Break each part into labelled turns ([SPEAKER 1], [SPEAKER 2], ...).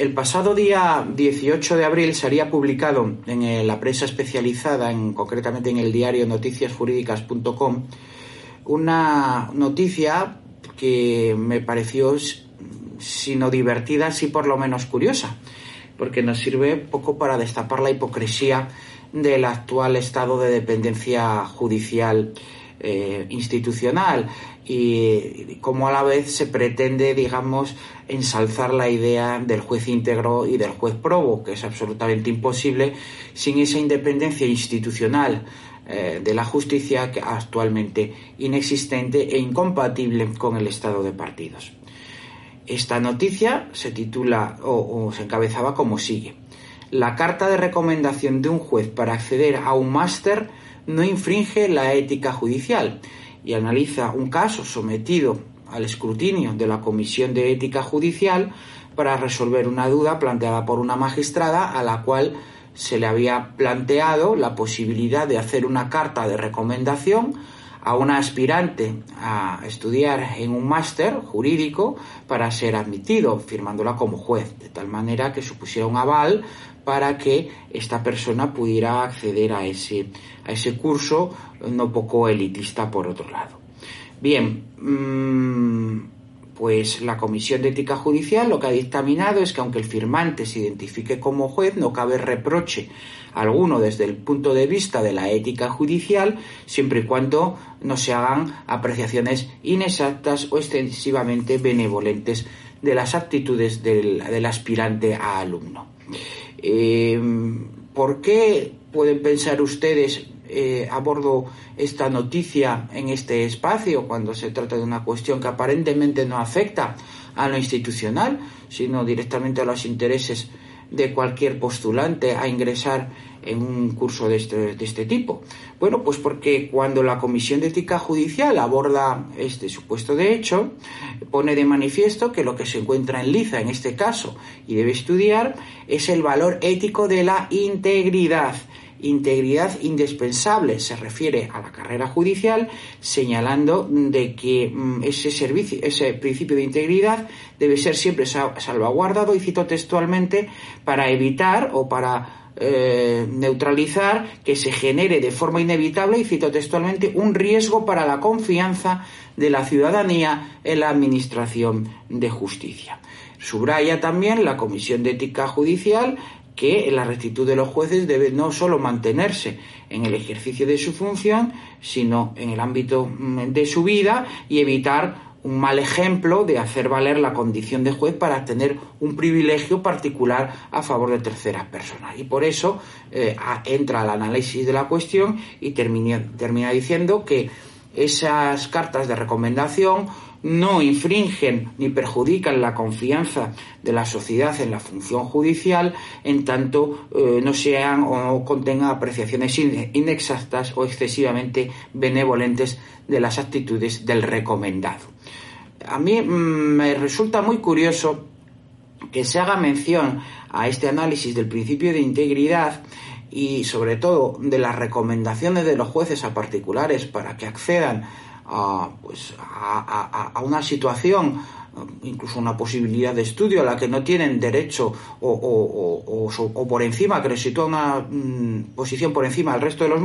[SPEAKER 1] El pasado día 18 de abril sería publicado en la prensa especializada, en, concretamente en el diario noticiasjurídicas.com, una noticia que me pareció, sino divertida, sí por lo menos curiosa, porque nos sirve poco para destapar la hipocresía del actual estado de dependencia judicial eh, institucional y cómo a la vez se pretende, digamos, ensalzar la idea del juez íntegro y del juez probo, que es absolutamente imposible sin esa independencia institucional eh, de la justicia que actualmente inexistente e incompatible con el estado de partidos. Esta noticia se titula o se encabezaba como sigue. La carta de recomendación de un juez para acceder a un máster no infringe la ética judicial y analiza un caso sometido al escrutinio de la Comisión de Ética Judicial para resolver una duda planteada por una magistrada a la cual se le había planteado la posibilidad de hacer una carta de recomendación a una aspirante a estudiar en un máster jurídico para ser admitido, firmándola como juez, de tal manera que supusiera un aval para que esta persona pudiera acceder a ese, a ese curso no poco elitista por otro lado. Bien, mm, pues la Comisión de Ética Judicial lo que ha dictaminado es que aunque el firmante se identifique como juez, no cabe reproche alguno desde el punto de vista de la ética judicial, siempre y cuando no se hagan apreciaciones inexactas o excesivamente benevolentes de las actitudes del aspirante a alumno. Eh, ¿Por qué pueden pensar ustedes eh, abordo esta noticia en este espacio cuando se trata de una cuestión que aparentemente no afecta a lo institucional, sino directamente a los intereses de cualquier postulante a ingresar en un curso de este, de este, tipo? Bueno, pues porque cuando la Comisión de Ética Judicial aborda este supuesto de hecho, pone de manifiesto que lo que se encuentra en liza en este caso y debe estudiar es el valor ético de la integridad integridad indispensable se refiere a la carrera judicial, señalando de que mm, ese servicio, ese principio de integridad debe ser siempre salvaguardado, y cito textualmente, para evitar o para eh, neutralizar que se genere de forma inevitable, y cito textualmente, un riesgo para la confianza de la ciudadanía en la administración de justicia. Subraya también la Comisión de Ética Judicial que la rectitud de los jueces debe no solo mantenerse en el ejercicio de su función, sino en el ámbito mm, de su vida y evitar un mal ejemplo de hacer valer la condición de juez para tener un privilegio particular a favor de terceras personas. Y por eso eh, entra al análisis de la cuestión y termina, termina diciendo que esas cartas de recomendación no infringen ni perjudican la confianza de la sociedad en la función judicial en tanto eh, no sean o contengan apreciaciones inexactas o excesivamente benevolentes de las actitudes del recomendado. A mí mm, me resulta muy curioso que se haga mención a este análisis del principio de integridad y sobre todo de las recomendaciones de los jueces a particulares para que accedan a, pues, a, una situación incluso una posibilidad de estudio a la que no tienen derecho o, por encima, que les sitúa una mm, posición por encima del resto de los,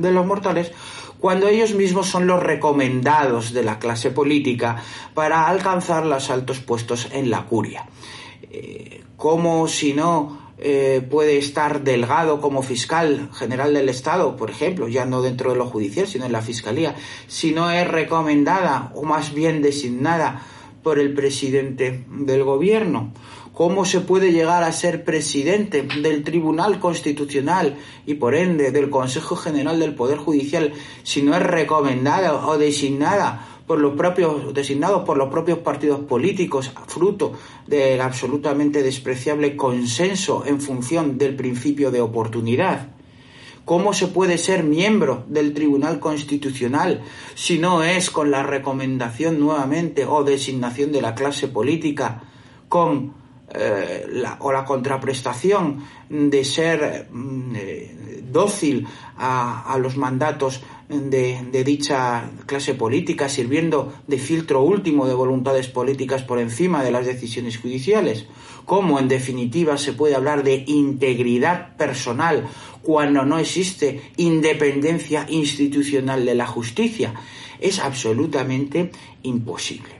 [SPEAKER 1] de los mortales, cuando ellos mismos son los recomendados de la clase política para alcanzar los altos puestos en la curia. Eh, como si no eh, puede estar delgado como fiscal general del Estado, por ejemplo, ya no dentro de lo judicial, sino en la Fiscalía, si no es recomendada o más bien designada por el presidente del gobierno. ¿Cómo se puede llegar a ser presidente del Tribunal Constitucional y por ende del Consejo General del Poder Judicial si no es recomendada o designada por los propios, designados por los propios partidos políticos, fruto del absolutamente despreciable consenso en función del principio de oportunidad. ¿Cómo se puede ser miembro del Tribunal Constitucional si no es con la recomendación nuevamente o designación de la clase política, con eh, o la contraprestación de ser mm, eh, dócil a, los mandatos de, dicha clase política, sirviendo de filtro último de voluntades políticas por encima de las decisiones judiciales. ¿Cómo, en definitiva, se puede hablar de integridad personal cuando no existe independencia institucional de la justicia? Es absolutamente imposible.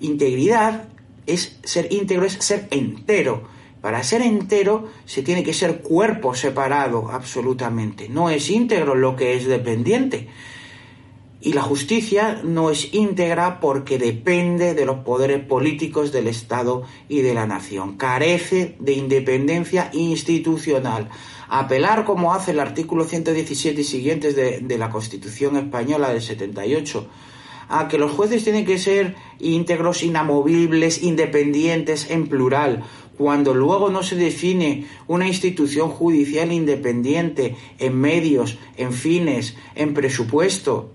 [SPEAKER 1] Integridad es ser íntegro, es ser entero. Para ser entero se tiene que ser cuerpo separado absolutamente. No es íntegro lo que es dependiente. Y la justicia no es íntegra porque depende de los poderes políticos del Estado y de la nación. Carece de independencia institucional. Apelar, como hace el artículo 117 y siguientes de, de la Constitución española del 78, a que los jueces tienen que ser íntegros, inamovibles, independientes en plural, cuando luego no se define una institución judicial independiente en medios, en fines, en presupuesto,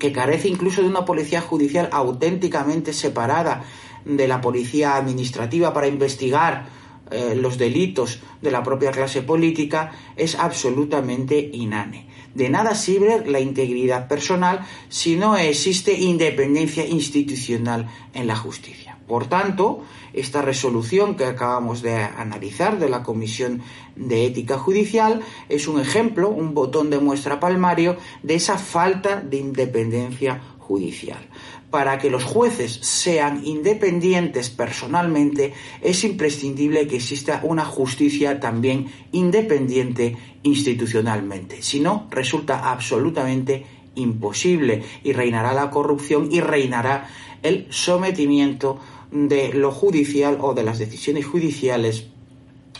[SPEAKER 1] que carece incluso de una policía judicial auténticamente separada de la policía administrativa para investigar eh, los delitos de la propia clase política, es absolutamente inane. De nada sirve la integridad personal si no existe independencia institucional en la justicia. Por tanto, esta resolución que acabamos de analizar de la Comisión de Ética Judicial es un ejemplo, un botón de muestra palmario de esa falta de independencia judicial para que los jueces sean independientes personalmente, es imprescindible que exista una justicia también independiente institucionalmente. Si no, resulta absolutamente imposible y reinará la corrupción y reinará el sometimiento de lo judicial o de las decisiones judiciales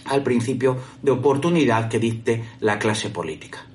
[SPEAKER 1] al principio de oportunidad que dicte la clase política.